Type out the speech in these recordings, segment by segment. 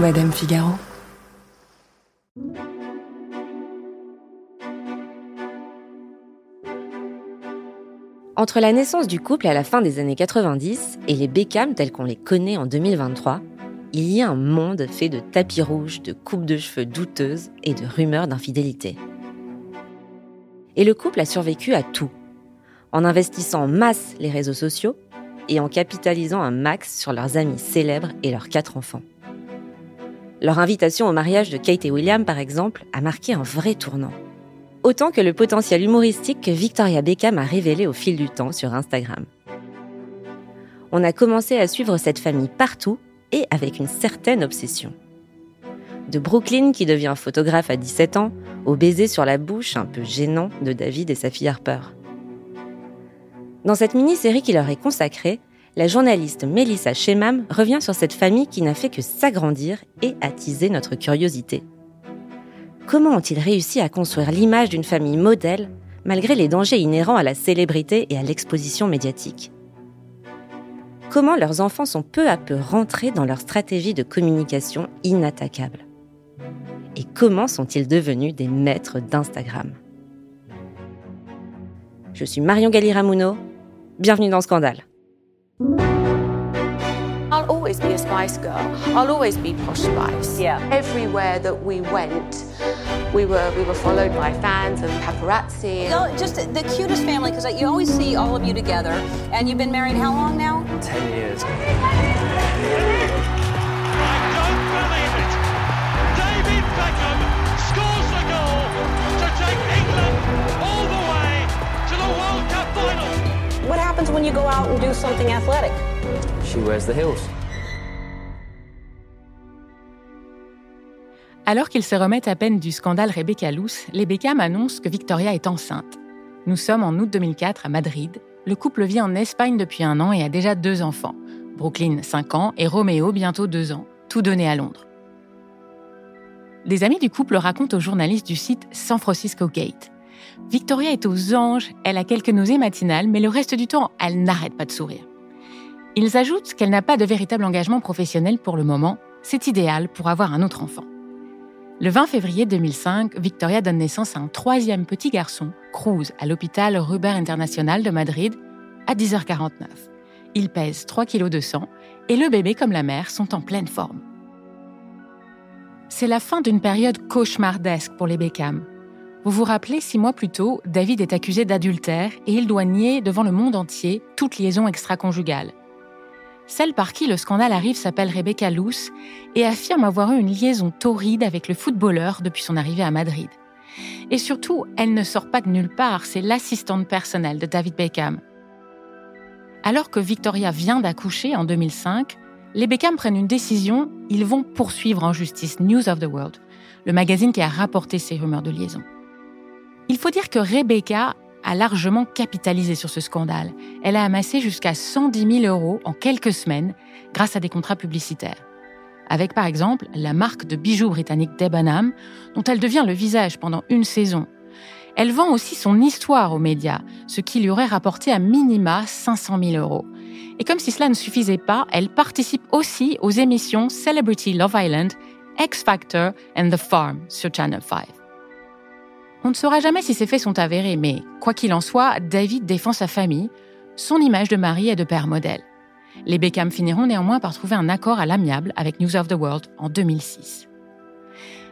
Madame Figaro. Entre la naissance du couple à la fin des années 90 et les Beckham tels qu'on les connaît en 2023, il y a un monde fait de tapis rouges, de coupes de cheveux douteuses et de rumeurs d'infidélité. Et le couple a survécu à tout, en investissant en masse les réseaux sociaux et en capitalisant un max sur leurs amis célèbres et leurs quatre enfants. Leur invitation au mariage de Kate et William, par exemple, a marqué un vrai tournant. Autant que le potentiel humoristique que Victoria Beckham a révélé au fil du temps sur Instagram. On a commencé à suivre cette famille partout et avec une certaine obsession. De Brooklyn qui devient photographe à 17 ans, au baiser sur la bouche un peu gênant de David et sa fille Harper. Dans cette mini-série qui leur est consacrée, la journaliste Melissa Shemam revient sur cette famille qui n'a fait que s'agrandir et attiser notre curiosité. Comment ont-ils réussi à construire l'image d'une famille modèle malgré les dangers inhérents à la célébrité et à l'exposition médiatique? Comment leurs enfants sont peu à peu rentrés dans leur stratégie de communication inattaquable? Et comment sont-ils devenus des maîtres d'Instagram? Je suis Marion Galli-Ramuno. Bienvenue dans Scandale. I'll always be a Spice Girl. I'll always be Posh Spice. Yeah. Everywhere that we went, we were we were followed by fans and paparazzi. No, just the cutest family because you always see all of you together. And you've been married how long now? Ten years. When you go out and do something athletic? She wears the heels. Alors qu'ils se remettent à peine du scandale Rebecca Luce, les Beckham annoncent que Victoria est enceinte. Nous sommes en août 2004 à Madrid. Le couple vit en Espagne depuis un an et a déjà deux enfants. Brooklyn, 5 ans, et Roméo, bientôt 2 ans, tout donné à Londres. Des amis du couple racontent aux journalistes du site San Francisco Gate. Victoria est aux anges, elle a quelques nausées matinales, mais le reste du temps, elle n'arrête pas de sourire. Ils ajoutent qu'elle n'a pas de véritable engagement professionnel pour le moment, c'est idéal pour avoir un autre enfant. Le 20 février 2005, Victoria donne naissance à un troisième petit garçon, Cruz, à l'hôpital Ruber International de Madrid, à 10h49. Il pèse 3 kg de sang et le bébé comme la mère sont en pleine forme. C'est la fin d'une période cauchemardesque pour les Beckham. Vous vous rappelez, six mois plus tôt, David est accusé d'adultère et il doit nier devant le monde entier toute liaison extra-conjugale. Celle par qui le scandale arrive s'appelle Rebecca Luce et affirme avoir eu une liaison torride avec le footballeur depuis son arrivée à Madrid. Et surtout, elle ne sort pas de nulle part, c'est l'assistante personnelle de David Beckham. Alors que Victoria vient d'accoucher en 2005, les Beckham prennent une décision, ils vont poursuivre en justice News of the World, le magazine qui a rapporté ces rumeurs de liaison. Il faut dire que Rebecca a largement capitalisé sur ce scandale. Elle a amassé jusqu'à 110 000 euros en quelques semaines grâce à des contrats publicitaires. Avec par exemple la marque de bijoux britannique Debenham, dont elle devient le visage pendant une saison. Elle vend aussi son histoire aux médias, ce qui lui aurait rapporté à minima 500 000 euros. Et comme si cela ne suffisait pas, elle participe aussi aux émissions Celebrity Love Island, X Factor and The Farm sur Channel 5. On ne saura jamais si ces faits sont avérés, mais quoi qu'il en soit, David défend sa famille, son image de mari et de père modèle. Les Beckham finiront néanmoins par trouver un accord à l'amiable avec News of the World en 2006.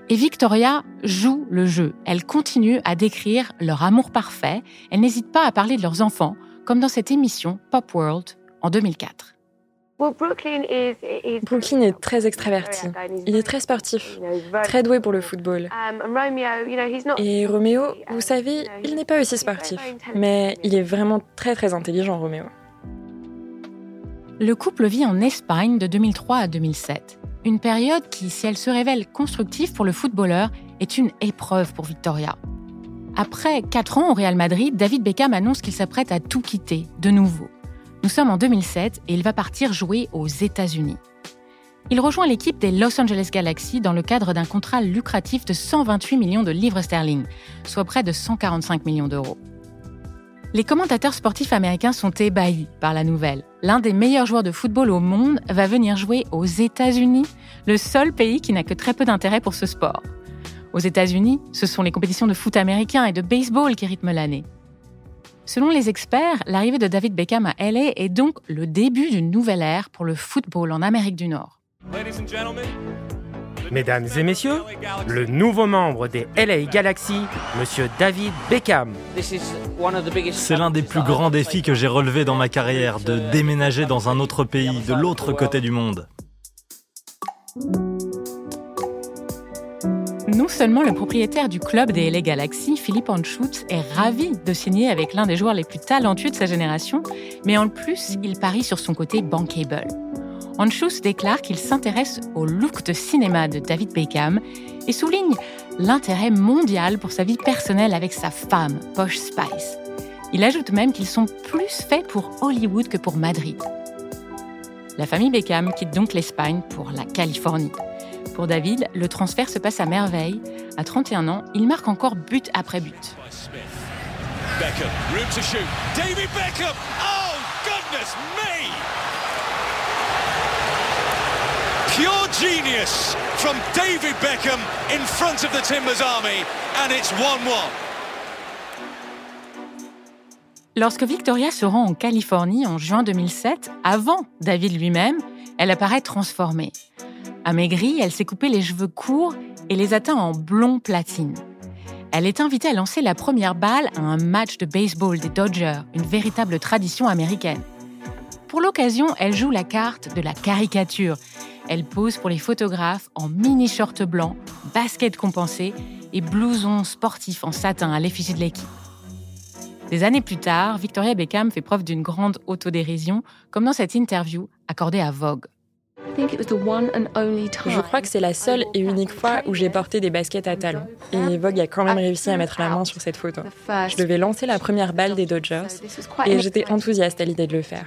Et Victoria joue le jeu. Elle continue à décrire leur amour parfait. Elle n'hésite pas à parler de leurs enfants, comme dans cette émission Pop World en 2004. Brooklyn est très extraverti. Il est très sportif, très doué pour le football. Et Roméo, vous savez, il n'est pas aussi sportif, mais il est vraiment très très intelligent, Roméo. Le couple vit en Espagne de 2003 à 2007. Une période qui, si elle se révèle constructive pour le footballeur, est une épreuve pour Victoria. Après 4 ans au Real Madrid, David Beckham annonce qu'il s'apprête à tout quitter, de nouveau. Nous sommes en 2007 et il va partir jouer aux États-Unis. Il rejoint l'équipe des Los Angeles Galaxy dans le cadre d'un contrat lucratif de 128 millions de livres sterling, soit près de 145 millions d'euros. Les commentateurs sportifs américains sont ébahis par la nouvelle. L'un des meilleurs joueurs de football au monde va venir jouer aux États-Unis, le seul pays qui n'a que très peu d'intérêt pour ce sport. Aux États-Unis, ce sont les compétitions de foot américain et de baseball qui rythment l'année. Selon les experts, l'arrivée de David Beckham à LA est donc le début d'une nouvelle ère pour le football en Amérique du Nord. Mesdames et messieurs, le nouveau membre des LA Galaxy, Monsieur David Beckham. C'est l'un des plus grands défis que j'ai relevés dans ma carrière, de déménager dans un autre pays, de l'autre côté du monde. Non seulement le propriétaire du club des LA Galaxy, Philippe Anschutz, est ravi de signer avec l'un des joueurs les plus talentueux de sa génération, mais en plus, il parie sur son côté bankable. Anschutz déclare qu'il s'intéresse au look de cinéma de David Beckham et souligne l'intérêt mondial pour sa vie personnelle avec sa femme, Posh Spice. Il ajoute même qu'ils sont plus faits pour Hollywood que pour Madrid. La famille Beckham quitte donc l'Espagne pour la Californie. Pour David, le transfert se passe à merveille. À 31 ans, il marque encore but après but. Beckham, David Beckham! Oh, goodness me! Pure genius from David Beckham in front of the Timbers Army, and it's 1-1. Lorsque Victoria se rend en Californie en juin 2007, avant David lui-même, elle apparaît transformée. Amaigrie, elle s'est coupé les cheveux courts et les a teints en blond platine. Elle est invitée à lancer la première balle à un match de baseball des Dodgers, une véritable tradition américaine. Pour l'occasion, elle joue la carte de la caricature elle pose pour les photographes en mini short blanc, basket compensé et blouson sportif en satin à l'effigie de l'équipe. Des années plus tard, Victoria Beckham fait preuve d'une grande autodérision, comme dans cette interview accordée à Vogue. Je crois que c'est la seule et unique fois où j'ai porté des baskets à talons. Et Vogue a quand même réussi à mettre la main sur cette photo. Je devais lancer la première balle des Dodgers et j'étais enthousiaste à l'idée de le faire.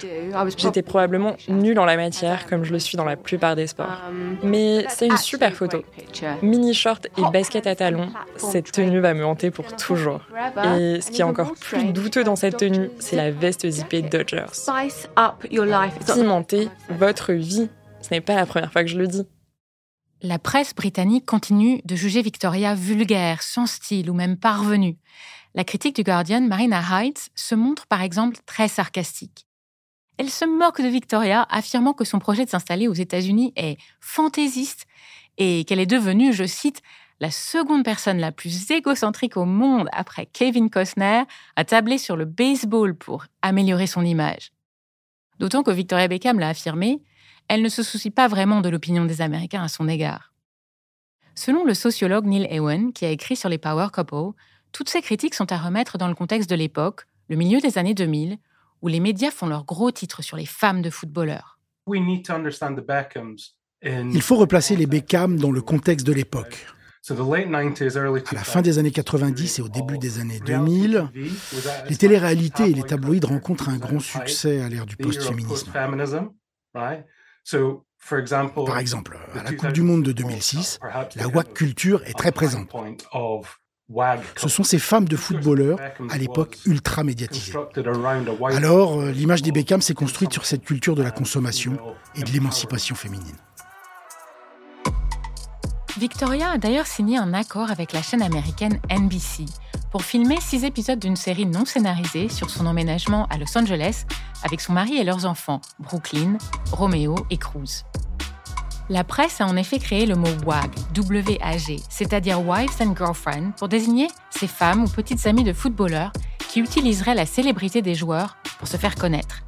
J'étais probablement nulle en la matière, comme je le suis dans la plupart des sports. Mais c'est une super photo. Mini short et basket à talons, cette tenue va me hanter pour toujours. Et ce qui est encore plus douteux dans cette tenue, c'est la veste zippée Dodgers. Pimenter votre vie n'est pas la première fois que je le dis. La presse britannique continue de juger Victoria vulgaire, sans style ou même parvenue. La critique du Guardian, Marina Heights, se montre par exemple très sarcastique. Elle se moque de Victoria, affirmant que son projet de s'installer aux États-Unis est fantaisiste et qu'elle est devenue, je cite, la seconde personne la plus égocentrique au monde après Kevin Costner à tabler sur le baseball pour améliorer son image. D'autant que Victoria Beckham l'a affirmé, elle ne se soucie pas vraiment de l'opinion des Américains à son égard. Selon le sociologue Neil Ewan, qui a écrit sur les Power Couple, toutes ces critiques sont à remettre dans le contexte de l'époque, le milieu des années 2000, où les médias font leurs gros titres sur les femmes de footballeurs. Il faut replacer les Beckham dans le contexte de l'époque. À la fin des années 90 et au début des années 2000, les téléréalités et les tabloïds rencontrent un grand succès à l'ère du post-féminisme. Par exemple, à la Coupe du Monde de 2006, la WAC culture est très présente. Ce sont ces femmes de footballeurs, à l'époque ultra médiatisées. Alors, euh, l'image des Beckham s'est construite sur cette culture de la consommation et de l'émancipation féminine. Victoria a d'ailleurs signé un accord avec la chaîne américaine NBC pour filmer six épisodes d'une série non scénarisée sur son emménagement à Los Angeles avec son mari et leurs enfants, Brooklyn, Romeo et Cruz. La presse a en effet créé le mot WAG, c'est-à-dire Wives and Girlfriend, pour désigner ces femmes ou petites amies de footballeurs qui utiliseraient la célébrité des joueurs pour se faire connaître.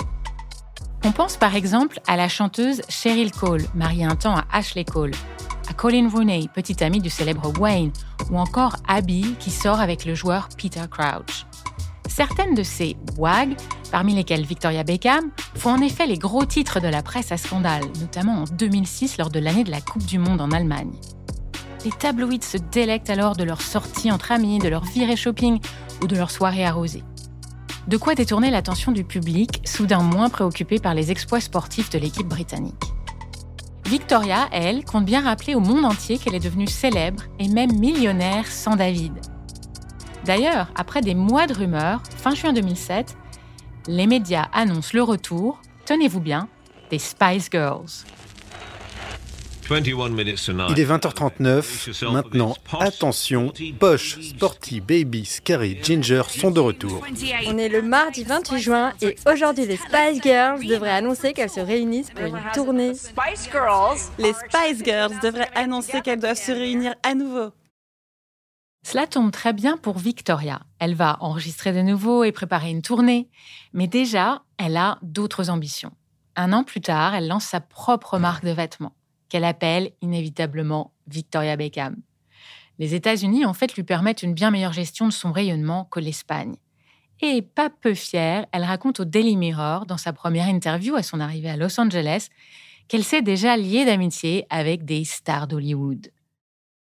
On pense par exemple à la chanteuse Cheryl Cole, mariée un temps à Ashley Cole, à Colin Rooney, petite amie du célèbre Wayne, ou encore Abby qui sort avec le joueur Peter Crouch. Certaines de ces WAG, parmi lesquelles Victoria Beckham, font en effet les gros titres de la presse à scandale, notamment en 2006 lors de l'année de la Coupe du Monde en Allemagne. Les tabloïds se délectent alors de leurs sorties entre amis, de leur virée shopping ou de leurs soirées arrosées. De quoi détourner l'attention du public, soudain moins préoccupé par les exploits sportifs de l'équipe britannique. Victoria, elle, compte bien rappeler au monde entier qu'elle est devenue célèbre et même millionnaire sans David. D'ailleurs, après des mois de rumeurs, fin juin 2007, les médias annoncent le retour, tenez-vous bien, des Spice Girls. Il est 20h39. Maintenant, attention, Posh, Sporty, Baby, Scary, Ginger sont de retour. On est le mardi 28 juin et aujourd'hui les Spice Girls devraient annoncer qu'elles se réunissent pour une tournée. Les Spice Girls devraient annoncer qu'elles doivent se réunir à nouveau. Cela tombe très bien pour Victoria. Elle va enregistrer de nouveau et préparer une tournée. Mais déjà, elle a d'autres ambitions. Un an plus tard, elle lance sa propre marque de vêtements qu'elle appelle inévitablement Victoria Beckham. Les États-Unis, en fait, lui permettent une bien meilleure gestion de son rayonnement que l'Espagne. Et pas peu fière, elle raconte au Daily Mirror, dans sa première interview à son arrivée à Los Angeles, qu'elle s'est déjà liée d'amitié avec des stars d'Hollywood.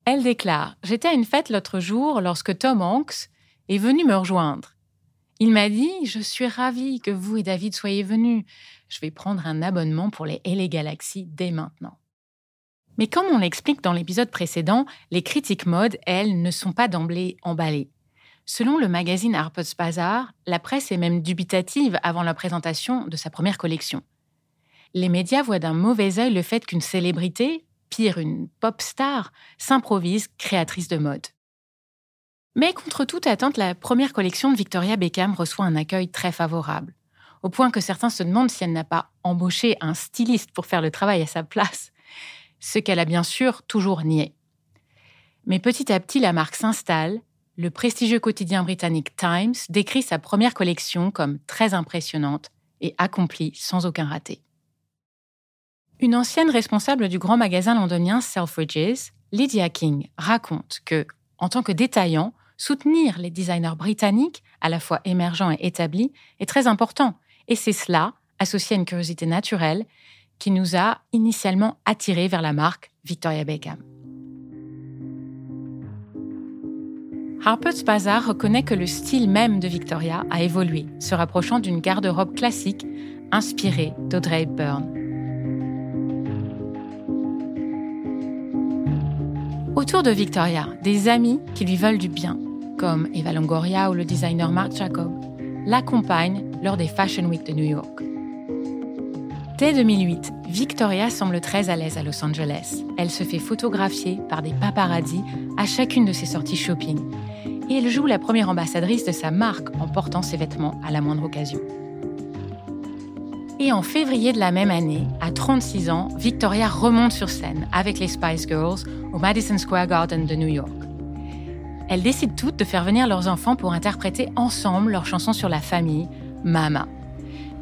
Elle déclare J'étais à une fête l'autre jour lorsque Tom Hanks est venu me rejoindre. Il m'a dit Je suis ravie que vous et David soyez venus. Je vais prendre un abonnement pour les LA Galaxy dès maintenant. Mais comme on l'explique dans l'épisode précédent, les critiques mode, elles, ne sont pas d'emblée emballées. Selon le magazine Harper's Bazaar, la presse est même dubitative avant la présentation de sa première collection. Les médias voient d'un mauvais œil le fait qu'une célébrité, pire une pop star, s'improvise créatrice de mode. Mais contre toute attente, la première collection de Victoria Beckham reçoit un accueil très favorable, au point que certains se demandent si elle n'a pas embauché un styliste pour faire le travail à sa place ce qu'elle a bien sûr toujours nié. Mais petit à petit, la marque s'installe. Le prestigieux quotidien britannique Times décrit sa première collection comme très impressionnante et accomplie sans aucun raté. Une ancienne responsable du grand magasin londonien Selfridges, Lydia King, raconte que, en tant que détaillant, soutenir les designers britanniques, à la fois émergents et établis, est très important. Et c'est cela, associé à une curiosité naturelle, qui nous a initialement attirés vers la marque Victoria Beckham. Harper's Bazaar reconnaît que le style même de Victoria a évolué, se rapprochant d'une garde-robe classique inspirée d'Audrey Hepburn. Autour de Victoria, des amis qui lui veulent du bien, comme Eva Longoria ou le designer Marc Jacob, l'accompagnent lors des Fashion Week de New York. Dès 2008, Victoria semble très à l'aise à Los Angeles. Elle se fait photographier par des paparazzis à chacune de ses sorties shopping. Et elle joue la première ambassadrice de sa marque en portant ses vêtements à la moindre occasion. Et en février de la même année, à 36 ans, Victoria remonte sur scène avec les Spice Girls au Madison Square Garden de New York. Elles décident toutes de faire venir leurs enfants pour interpréter ensemble leur chanson sur la famille, Mama.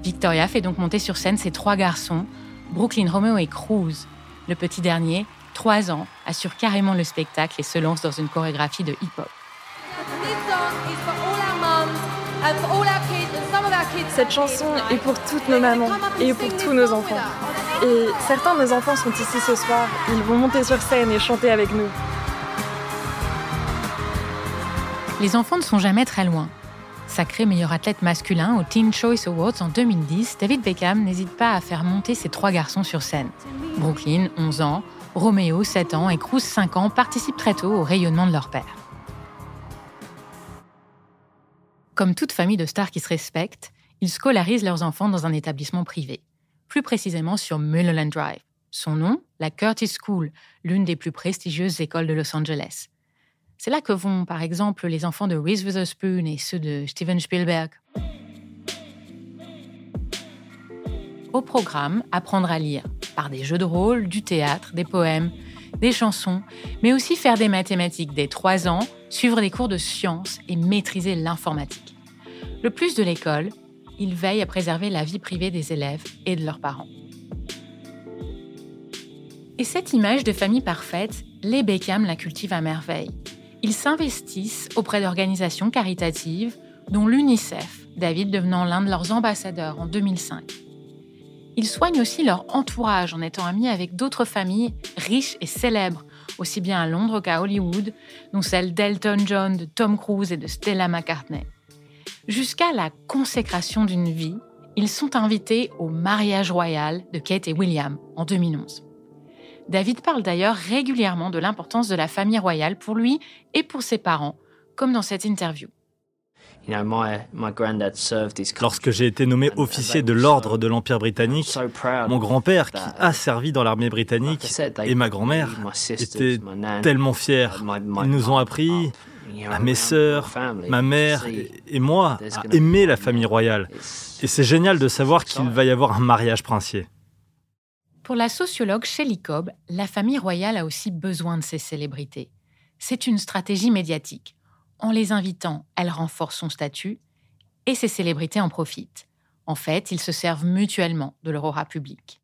Victoria fait donc monter sur scène ses trois garçons, Brooklyn, Romeo et Cruz. Le petit dernier, trois ans, assure carrément le spectacle et se lance dans une chorégraphie de hip-hop. Cette chanson est pour toutes nos mamans et pour tous nos enfants. Et certains de nos enfants sont ici ce soir. Ils vont monter sur scène et chanter avec nous. Les enfants ne sont jamais très loin. Sacré meilleur athlète masculin au Teen Choice Awards en 2010, David Beckham n'hésite pas à faire monter ses trois garçons sur scène. Brooklyn, 11 ans, Romeo, 7 ans et Cruz, 5 ans, participent très tôt au rayonnement de leur père. Comme toute famille de stars qui se respecte, ils scolarisent leurs enfants dans un établissement privé, plus précisément sur Mulholland Drive. Son nom, la Curtis School, l'une des plus prestigieuses écoles de Los Angeles. C'est là que vont, par exemple, les enfants de Reese Witherspoon et ceux de Steven Spielberg. Au programme, apprendre à lire, par des jeux de rôle, du théâtre, des poèmes, des chansons, mais aussi faire des mathématiques dès 3 ans, suivre des cours de sciences et maîtriser l'informatique. Le plus de l'école, ils veillent à préserver la vie privée des élèves et de leurs parents. Et cette image de famille parfaite, les Beckham la cultivent à merveille. Ils s'investissent auprès d'organisations caritatives, dont l'UNICEF, David devenant l'un de leurs ambassadeurs en 2005. Ils soignent aussi leur entourage en étant amis avec d'autres familles riches et célèbres, aussi bien à Londres qu'à Hollywood, dont celle d'Elton John, de Tom Cruise et de Stella McCartney. Jusqu'à la consécration d'une vie, ils sont invités au mariage royal de Kate et William en 2011. David parle d'ailleurs régulièrement de l'importance de la famille royale pour lui et pour ses parents, comme dans cette interview. Lorsque j'ai été nommé officier de l'ordre de l'Empire britannique, mon grand-père, qui a servi dans l'armée britannique, et ma grand-mère étaient tellement fiers. Ils nous ont appris, à mes sœurs, ma mère et moi, à aimer la famille royale. Et c'est génial de savoir qu'il va y avoir un mariage princier. Pour la sociologue Shelley Cobb, la famille royale a aussi besoin de ces célébrités. C'est une stratégie médiatique. En les invitant, elle renforce son statut et ces célébrités en profitent. En fait, ils se servent mutuellement de leur aura public.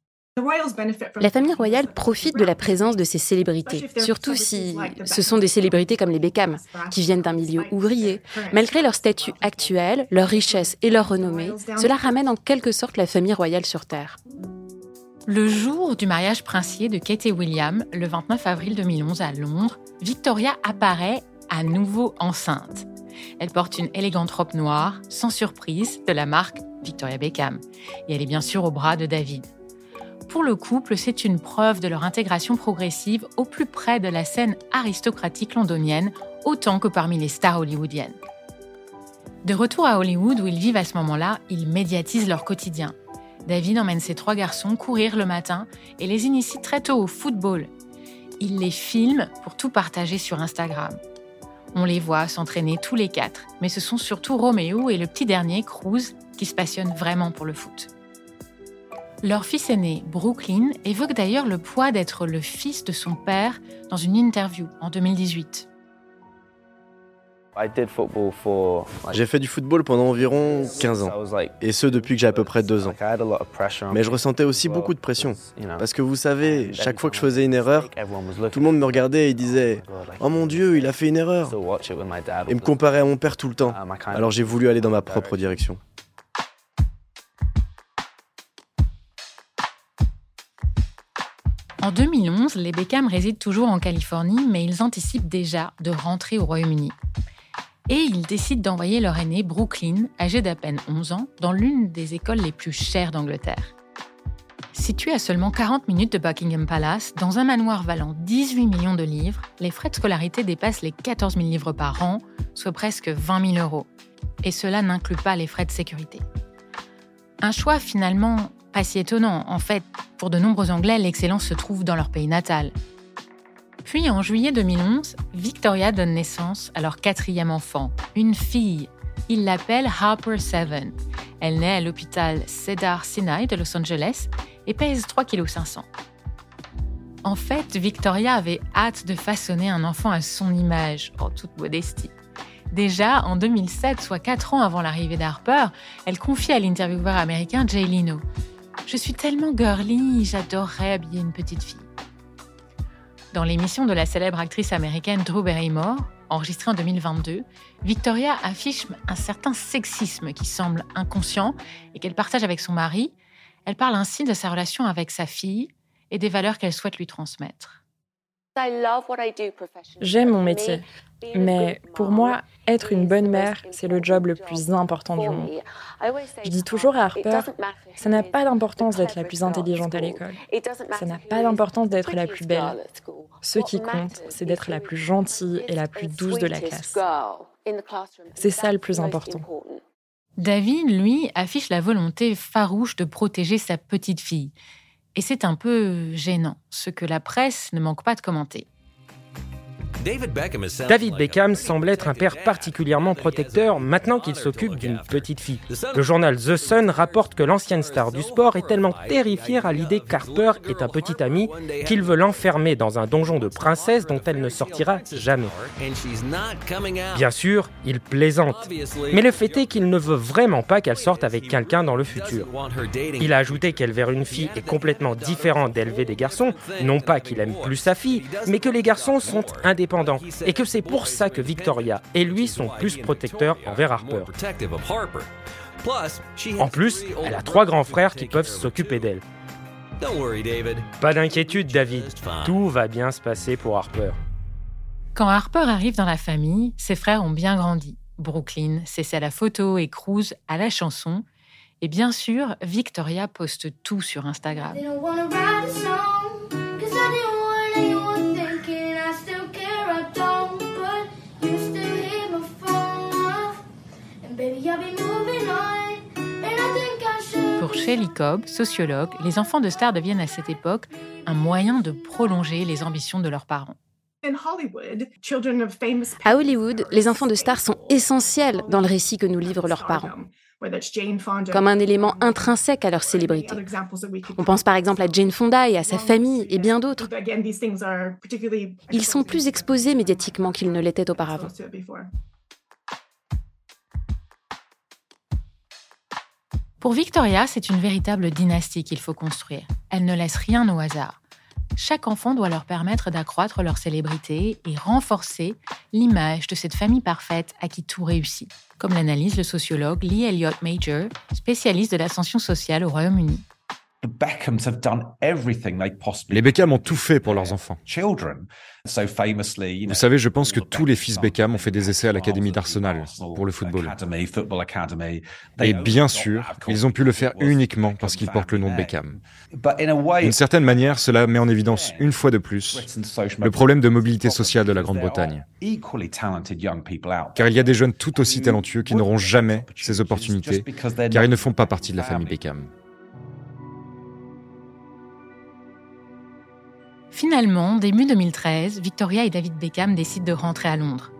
La famille royale profite de la présence de ces célébrités, surtout si ce sont des célébrités comme les Beckham, qui viennent d'un milieu ouvrier. Malgré leur statut actuel, leur richesse et leur renommée, cela ramène en quelque sorte la famille royale sur Terre. Le jour du mariage princier de Kate et William, le 29 avril 2011 à Londres, Victoria apparaît à nouveau enceinte. Elle porte une élégante robe noire, sans surprise, de la marque Victoria Beckham. Et elle est bien sûr au bras de David. Pour le couple, c'est une preuve de leur intégration progressive au plus près de la scène aristocratique londonienne, autant que parmi les stars hollywoodiennes. De retour à Hollywood où ils vivent à ce moment-là, ils médiatisent leur quotidien. David emmène ses trois garçons courir le matin et les initie très tôt au football. Il les filme pour tout partager sur Instagram. On les voit s'entraîner tous les quatre, mais ce sont surtout Roméo et le petit dernier, Cruz, qui se passionnent vraiment pour le foot. Leur fils aîné, Brooklyn, évoque d'ailleurs le poids d'être le fils de son père dans une interview en 2018. J'ai fait du football pendant environ 15 ans, et ce depuis que j'ai à peu près 2 ans. Mais je ressentais aussi beaucoup de pression, parce que vous savez, chaque fois que je faisais une erreur, tout le monde me regardait et disait ⁇ Oh mon Dieu, il a fait une erreur !⁇ et me comparait à mon père tout le temps. Alors j'ai voulu aller dans ma propre direction. En 2011, les Beckham résident toujours en Californie, mais ils anticipent déjà de rentrer au Royaume-Uni et ils décident d'envoyer leur aîné Brooklyn, âgé d'à peine 11 ans, dans l'une des écoles les plus chères d'Angleterre. Situé à seulement 40 minutes de Buckingham Palace, dans un manoir valant 18 millions de livres, les frais de scolarité dépassent les 14 000 livres par an, soit presque 20 000 euros. Et cela n'inclut pas les frais de sécurité. Un choix finalement pas si étonnant. En fait, pour de nombreux Anglais, l'excellence se trouve dans leur pays natal. Puis en juillet 2011, Victoria donne naissance à leur quatrième enfant, une fille. Ils l'appellent Harper Seven. Elle naît à l'hôpital Cedar Sinai de Los Angeles et pèse 3,5 kg. En fait, Victoria avait hâte de façonner un enfant à son image, en toute modestie. Déjà, en 2007, soit 4 ans avant l'arrivée d'Harper, elle confie à l'intervieweur américain Jay Leno Je suis tellement girly, j'adorerais habiller une petite fille. Dans l'émission de la célèbre actrice américaine Drew Barrymore, enregistrée en 2022, Victoria affiche un certain sexisme qui semble inconscient et qu'elle partage avec son mari. Elle parle ainsi de sa relation avec sa fille et des valeurs qu'elle souhaite lui transmettre. J'aime mon métier, mais pour moi, être une bonne mère, c'est le job le plus important du monde. Je dis toujours à Harper, ça n'a pas d'importance d'être la plus intelligente à l'école. Ça n'a pas d'importance d'être la plus belle. Ce qui compte, c'est d'être la plus gentille et la plus douce de la classe. C'est ça le plus important. David, lui, affiche la volonté farouche de protéger sa petite fille. Et c'est un peu gênant, ce que la presse ne manque pas de commenter. David Beckham semble être un père particulièrement protecteur maintenant qu'il s'occupe d'une petite fille. Le journal The Sun rapporte que l'ancienne star du sport est tellement terrifiée à l'idée qu'Harper est un petit ami qu'il veut l'enfermer dans un donjon de princesse dont elle ne sortira jamais. Bien sûr, il plaisante, mais le fait est qu'il ne veut vraiment pas qu'elle sorte avec quelqu'un dans le futur. Il a ajouté qu'élever une fille est complètement différent d'élever des garçons, non pas qu'il aime plus sa fille, mais que les garçons sont indépendants et que c'est pour ça que Victoria et lui sont plus protecteurs envers Harper. En plus, elle a trois grands frères qui peuvent s'occuper d'elle. Pas d'inquiétude, David. Tout va bien se passer pour Harper. Quand Harper arrive dans la famille, ses frères ont bien grandi. Brooklyn c'est à la photo et Cruz à la chanson. Et bien sûr, Victoria poste tout sur Instagram. Pour Shelley Cobb, sociologue, les enfants de stars deviennent à cette époque un moyen de prolonger les ambitions de leurs parents. À Hollywood, les enfants de stars sont essentiels dans le récit que nous livrent leurs parents, comme un élément intrinsèque à leur célébrité. On pense par exemple à Jane Fonda et à sa famille et bien d'autres. Ils sont plus exposés médiatiquement qu'ils ne l'étaient auparavant. Pour Victoria, c'est une véritable dynastie qu'il faut construire. Elle ne laisse rien au hasard. Chaque enfant doit leur permettre d'accroître leur célébrité et renforcer l'image de cette famille parfaite à qui tout réussit, comme l'analyse le sociologue Lee Elliott Major, spécialiste de l'ascension sociale au Royaume-Uni. Les Beckham ont tout fait pour leurs enfants. Vous savez, je pense que tous les fils Beckham ont fait des essais à l'Académie d'Arsenal pour le football. Et bien sûr, ils ont pu le faire uniquement parce qu'ils portent le nom de Beckham. D'une certaine manière, cela met en évidence une fois de plus le problème de mobilité sociale de la Grande-Bretagne. Car il y a des jeunes tout aussi talentueux qui n'auront jamais ces opportunités car ils ne font pas partie de la famille Beckham. Finalement, début 2013, Victoria et David Beckham décident de rentrer à Londres.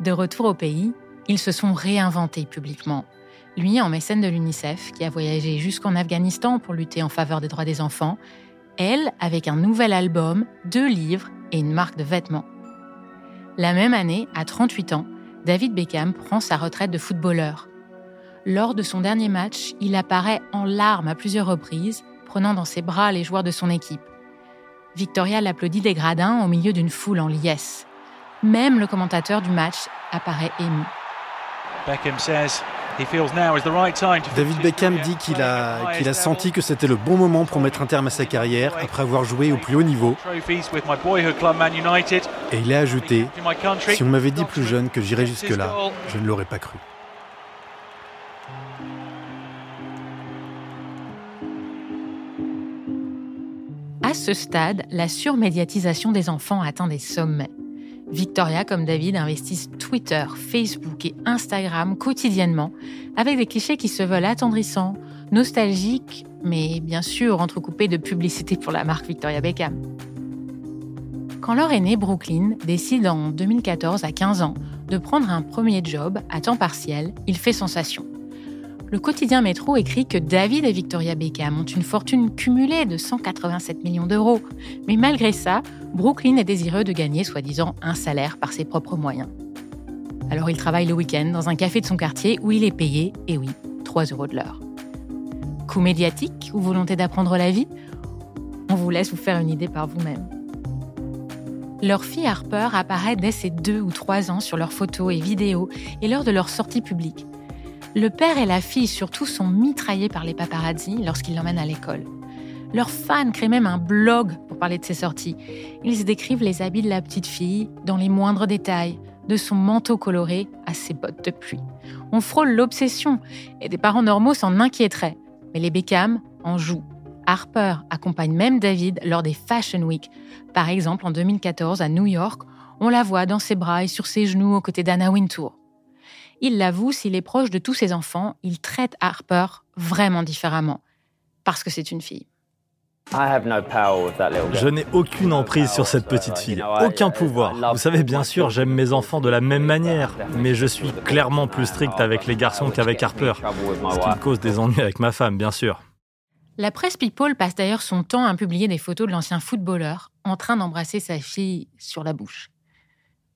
De retour au pays, ils se sont réinventés publiquement. Lui en mécène de l'UNICEF, qui a voyagé jusqu'en Afghanistan pour lutter en faveur des droits des enfants. Elle, avec un nouvel album, deux livres et une marque de vêtements. La même année, à 38 ans, David Beckham prend sa retraite de footballeur. Lors de son dernier match, il apparaît en larmes à plusieurs reprises, prenant dans ses bras les joueurs de son équipe. Victoria l'applaudit des gradins au milieu d'une foule en liesse. Même le commentateur du match apparaît ému. David Beckham dit qu'il a, qu'il a senti que c'était le bon moment pour mettre un terme à sa carrière après avoir joué au plus haut niveau. Et il a ajouté, si on m'avait dit plus jeune que j'irais jusque-là, je ne l'aurais pas cru. À ce stade, la surmédiatisation des enfants atteint des sommets. Victoria comme David investissent Twitter, Facebook et Instagram quotidiennement avec des clichés qui se veulent attendrissants, nostalgiques, mais bien sûr entrecoupés de publicité pour la marque Victoria Beckham. Quand leur aîné Brooklyn décide en 2014 à 15 ans de prendre un premier job à temps partiel, il fait sensation le quotidien Métro écrit que David et Victoria Beckham ont une fortune cumulée de 187 millions d'euros. Mais malgré ça, Brooklyn est désireux de gagner soi-disant un salaire par ses propres moyens. Alors il travaille le week-end dans un café de son quartier où il est payé, et oui, 3 euros de l'heure. Coup médiatique ou volonté d'apprendre la vie? On vous laisse vous faire une idée par vous-même. Leur fille Harper apparaît dès ses 2 ou 3 ans sur leurs photos et vidéos et lors de leur sortie publique. Le père et la fille surtout sont mitraillés par les paparazzi lorsqu'ils l'emmènent à l'école. Leurs fans créent même un blog pour parler de ses sorties. Ils décrivent les habits de la petite fille dans les moindres détails, de son manteau coloré à ses bottes de pluie. On frôle l'obsession et des parents normaux s'en inquiéteraient. Mais les Beckham en jouent. Harper accompagne même David lors des Fashion Week. Par exemple, en 2014 à New York, on la voit dans ses bras et sur ses genoux aux côtés d'Anna Wintour. Il l'avoue, s'il est proche de tous ses enfants, il traite Harper vraiment différemment, parce que c'est une fille. Je n'ai aucune emprise sur cette petite fille, aucun pouvoir. Vous savez, bien sûr, j'aime mes enfants de la même manière, mais je suis clairement plus strict avec les garçons qu'avec Harper, ce qui me cause des ennuis avec ma femme, bien sûr. La presse People passe d'ailleurs son temps à publier des photos de l'ancien footballeur en train d'embrasser sa fille sur la bouche.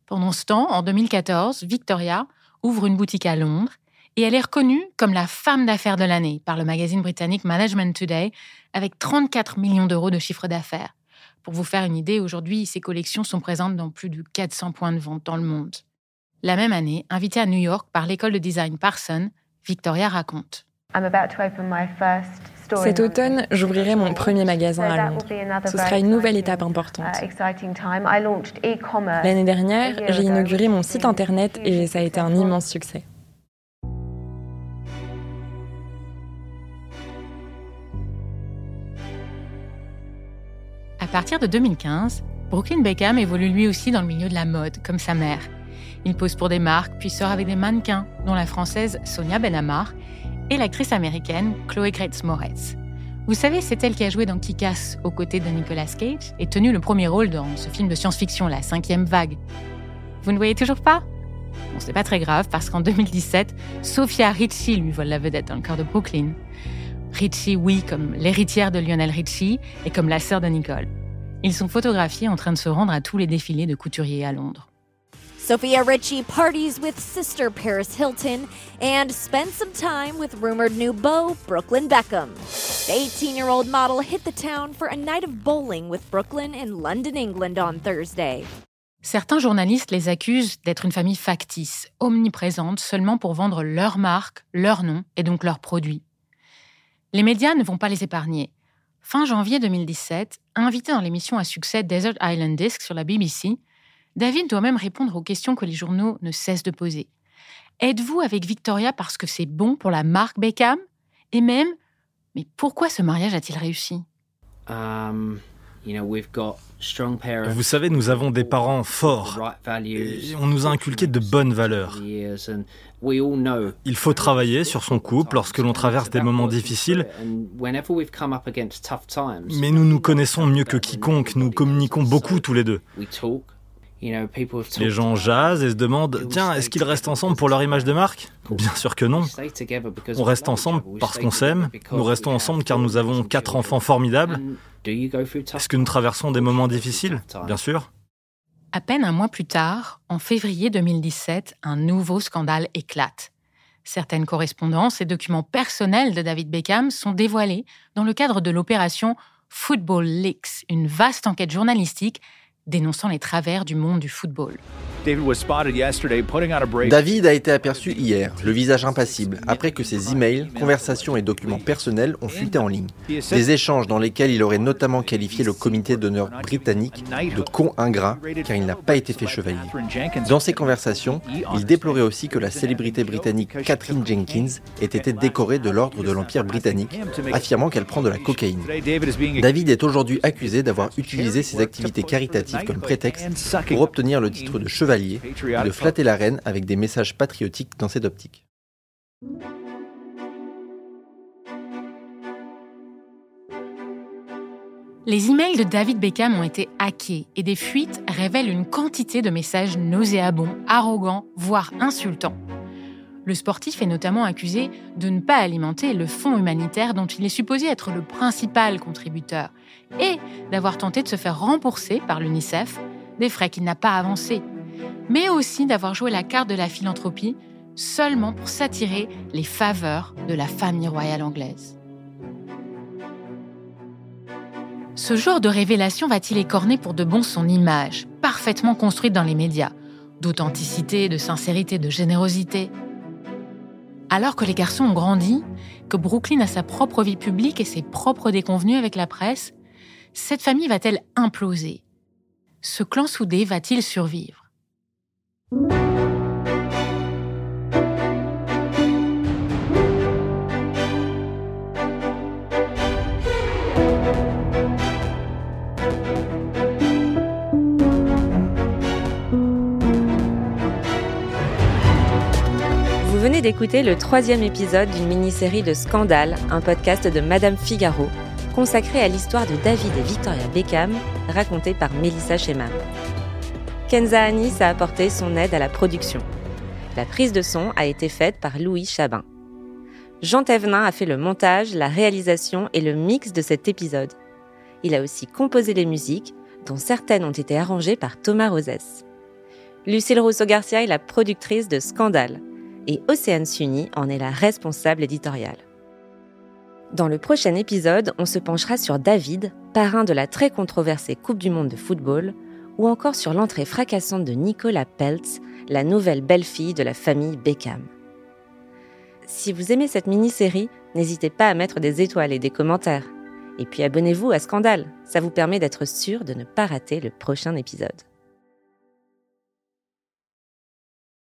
Pendant ce temps, en 2014, Victoria, ouvre une boutique à Londres et elle est reconnue comme la femme d'affaires de l'année par le magazine britannique Management Today avec 34 millions d'euros de chiffre d'affaires. Pour vous faire une idée, aujourd'hui, ses collections sont présentes dans plus de 400 points de vente dans le monde. La même année, invitée à New York par l'école de design Parson, Victoria raconte. Cet automne, j'ouvrirai mon premier magasin à Londres. Ce sera une nouvelle étape importante. L'année dernière, j'ai inauguré mon site internet et ça a été un immense succès. À partir de 2015, Brooklyn Beckham évolue lui aussi dans le milieu de la mode, comme sa mère. Il pose pour des marques, puis sort avec des mannequins, dont la française Sonia Benamar et l'actrice américaine Chloé Grace Moretz. Vous savez, c'est elle qui a joué dans Kick-Ass aux côtés de Nicolas Cage et tenu le premier rôle dans ce film de science-fiction, La cinquième vague. Vous ne voyez toujours pas? Bon, c'est pas très grave parce qu'en 2017, Sophia Ricci lui vole la vedette dans le cœur de Brooklyn. Ricci, oui, comme l'héritière de Lionel Ricci et comme la sœur de Nicole. Ils sont photographiés en train de se rendre à tous les défilés de couturiers à Londres. Sophia Richie parties with sister Paris Hilton and spends some time with rumored new beau Brooklyn Beckham. The 18 year old model hit the town for a night of bowling with Brooklyn in London, England on Thursday. Certains journalistes les accusent d'être une famille factice, omniprésente seulement pour vendre leur marque, leur nom et donc leurs produits. Les médias ne vont pas les épargner. Fin janvier 2017, invité dans l'émission à succès Desert Island Disc sur la BBC, David doit même répondre aux questions que les journaux ne cessent de poser. Êtes-vous avec Victoria parce que c'est bon pour la marque Beckham? Et même, mais pourquoi ce mariage a-t-il réussi? Um, vous savez, nous avons des parents forts. Et on nous a inculqué de bonnes valeurs. Il faut travailler sur son couple lorsque l'on traverse des moments difficiles. Mais nous nous connaissons mieux que quiconque. Nous communiquons beaucoup tous les deux. Les gens jasent et se demandent Tiens, est-ce qu'ils restent ensemble pour leur image de marque Bien sûr que non. On reste ensemble parce qu'on s'aime. Nous restons ensemble car nous avons quatre enfants formidables. Est-ce que nous traversons des moments difficiles Bien sûr. À peine un mois plus tard, en février 2017, un nouveau scandale éclate. Certaines correspondances et documents personnels de David Beckham sont dévoilés dans le cadre de l'opération Football Leaks, une vaste enquête journalistique dénonçant les travers du monde du football. David a été aperçu hier, le visage impassible, après que ses emails, conversations et documents personnels ont fuité en ligne. Des échanges dans lesquels il aurait notamment qualifié le comité d'honneur britannique de con ingrat car il n'a pas été fait chevalier. Dans ces conversations, il déplorait aussi que la célébrité britannique Catherine Jenkins ait été décorée de l'ordre de l'Empire britannique, affirmant qu'elle prend de la cocaïne. David est aujourd'hui accusé d'avoir utilisé ses activités caritatives comme prétexte pour obtenir le titre de chevalier de flatter la reine avec des messages patriotiques dans cette optique. Les emails de David Beckham ont été hackés et des fuites révèlent une quantité de messages nauséabonds, arrogants, voire insultants. Le sportif est notamment accusé de ne pas alimenter le fonds humanitaire dont il est supposé être le principal contributeur et d'avoir tenté de se faire rembourser par l'UNICEF des frais qu'il n'a pas avancés mais aussi d'avoir joué la carte de la philanthropie seulement pour s'attirer les faveurs de la famille royale anglaise. Ce genre de révélation va-t-il écorner pour de bon son image, parfaitement construite dans les médias, d'authenticité, de sincérité, de générosité? Alors que les garçons ont grandi, que Brooklyn a sa propre vie publique et ses propres déconvenus avec la presse, cette famille va-t-elle imploser? Ce clan soudé va-t-il survivre? Vous venez d'écouter le troisième épisode d'une mini-série de Scandale, un podcast de Madame Figaro, consacré à l'histoire de David et Victoria Beckham, racontée par Melissa Sheman. Kenza Anis a apporté son aide à la production. La prise de son a été faite par Louis Chabin. Jean Thévenin a fait le montage, la réalisation et le mix de cet épisode. Il a aussi composé les musiques, dont certaines ont été arrangées par Thomas Rosès. Lucille Rousseau-Garcia est la productrice de Scandale et Océane Sunny en est la responsable éditoriale. Dans le prochain épisode, on se penchera sur David, parrain de la très controversée Coupe du Monde de football, ou encore sur l'entrée fracassante de Nicolas Peltz, la nouvelle belle-fille de la famille Beckham. Si vous aimez cette mini-série, n'hésitez pas à mettre des étoiles et des commentaires. Et puis abonnez-vous à Scandale, ça vous permet d'être sûr de ne pas rater le prochain épisode.